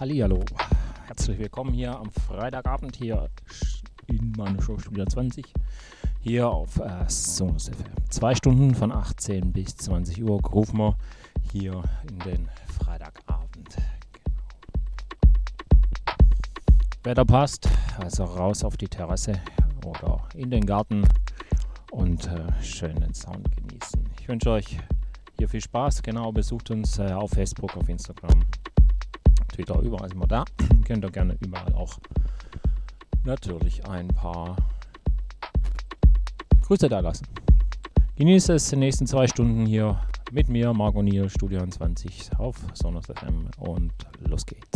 Hallihallo. Herzlich willkommen hier am Freitagabend hier in meiner Show Studio 20 hier auf äh, Sonus FM. Zwei Stunden von 18 bis 20 Uhr rufen wir hier in den Freitagabend. Genau. Wetter passt, also raus auf die Terrasse oder in den Garten und äh, schönen Sound genießen. Ich wünsche euch hier viel Spaß. Genau, besucht uns äh, auf Facebook, auf Instagram, Twitter, überall sind wir da. Könnt ihr gerne überall auch natürlich ein paar Grüße da lassen. Genießt es die nächsten zwei Stunden hier mit mir, Marco Niel, Studio 20 auf Sonos FM und los geht's.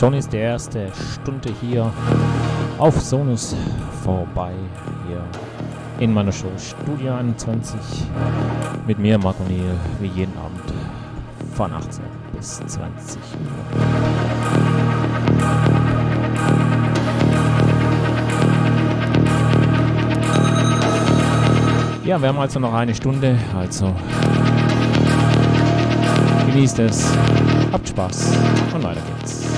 Schon ist die erste Stunde hier auf Sonus vorbei. Hier in meiner Show Studio 21 mit mir, Marc O'Neill, wie jeden Abend von 18 bis 20 Uhr. Ja, wir haben also noch eine Stunde, also genießt es, habt Spaß und weiter geht's.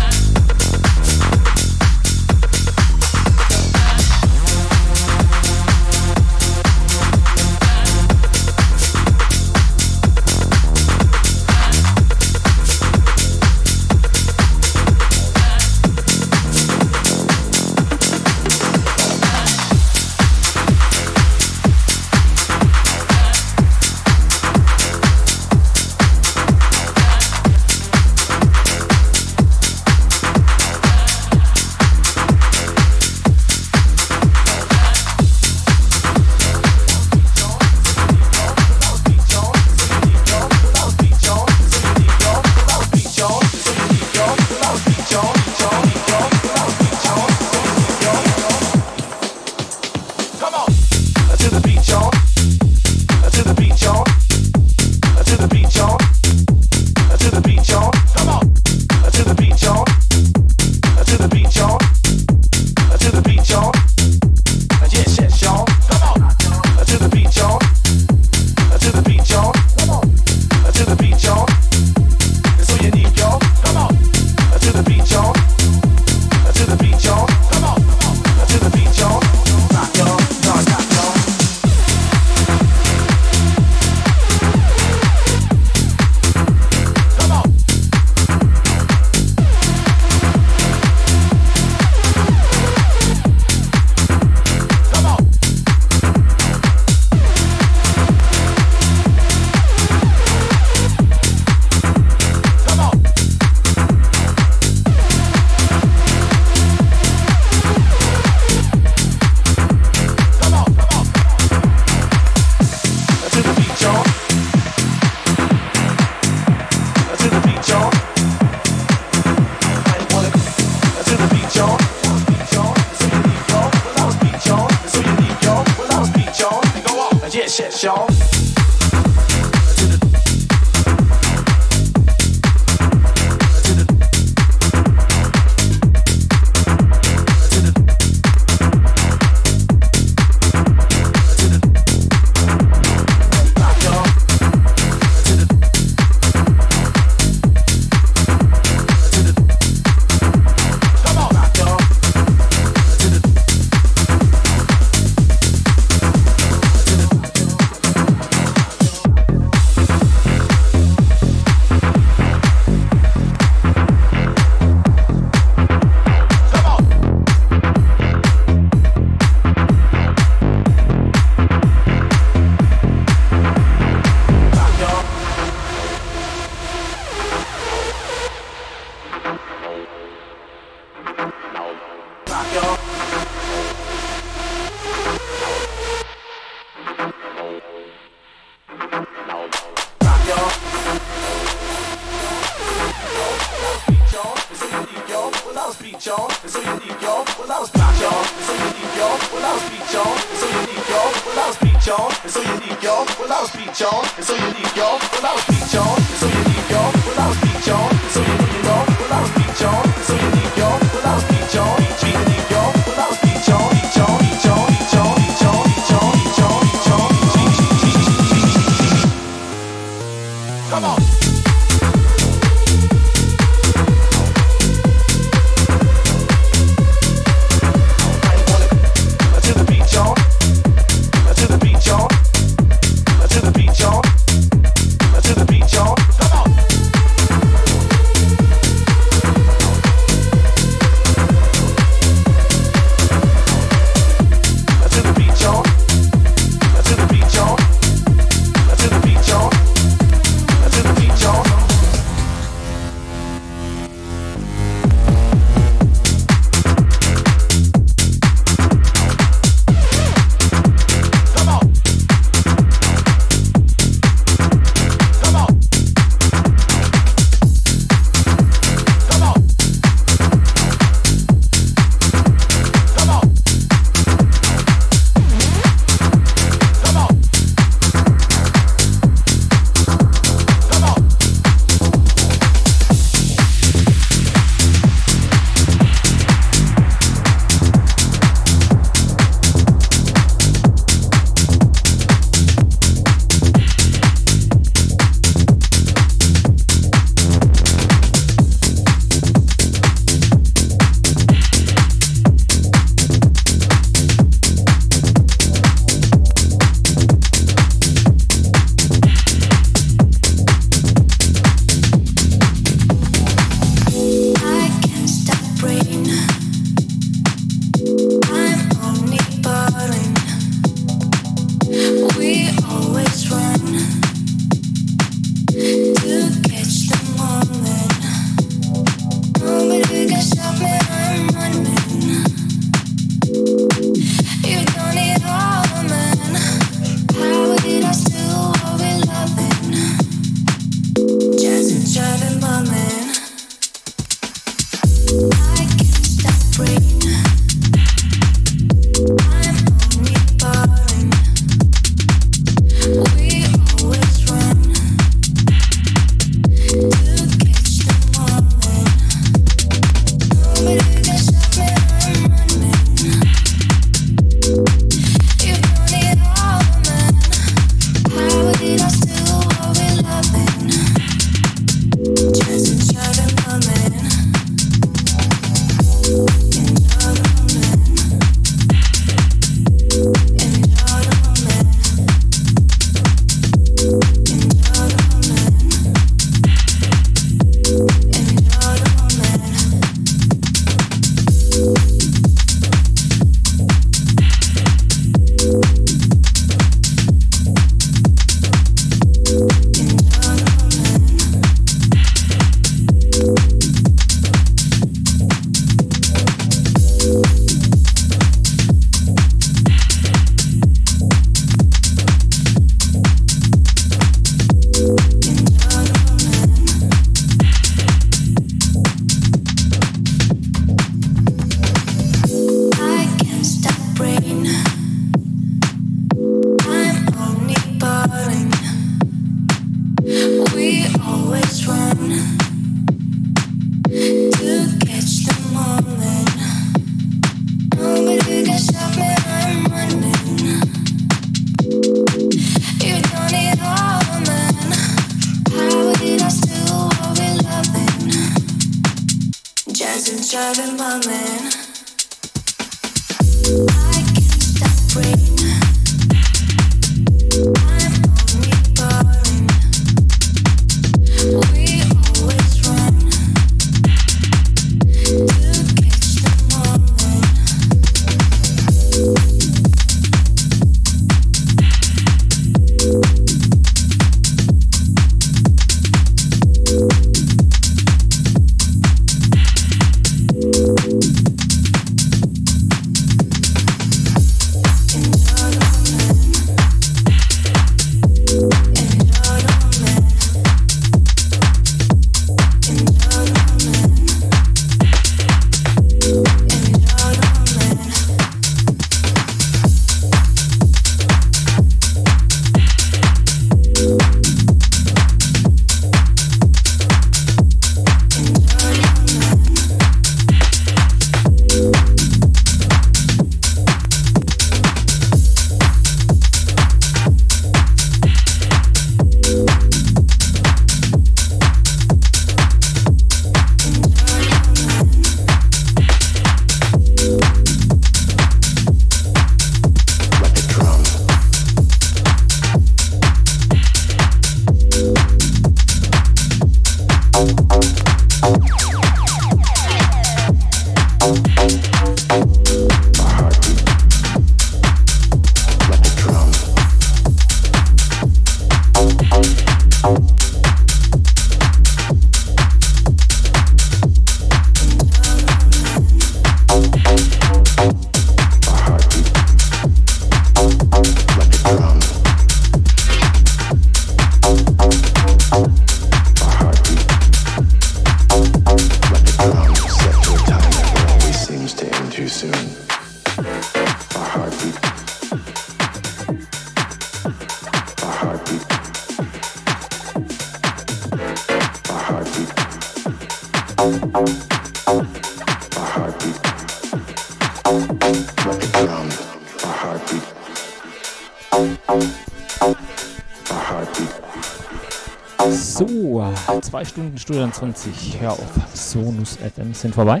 Zwei Stunden Studio 20 hör auf Sonus FM sind vorbei.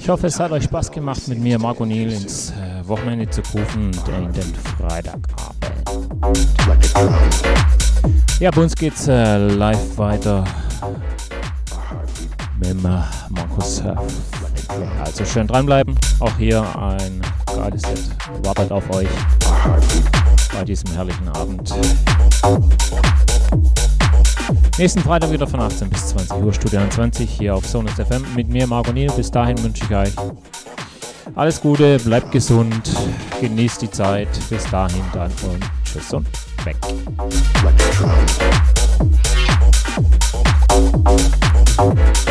Ich hoffe, es hat euch Spaß gemacht, mit mir, Marco Niel, ins äh, Wochenende zu rufen, in den Freitagabend. Ja, bei uns geht's äh, live weiter mit äh, Markus äh, Also schön dranbleiben. Auch hier ein geiles Set wartet auf euch bei diesem herrlichen Abend. Nächsten Freitag wieder von 18 bis 20 Uhr, Studio 20 hier auf Sonus FM mit mir, Marco Niel. Bis dahin wünsche ich euch alles Gute, bleibt gesund, genießt die Zeit. Bis dahin dann und tschüss und weg. Thank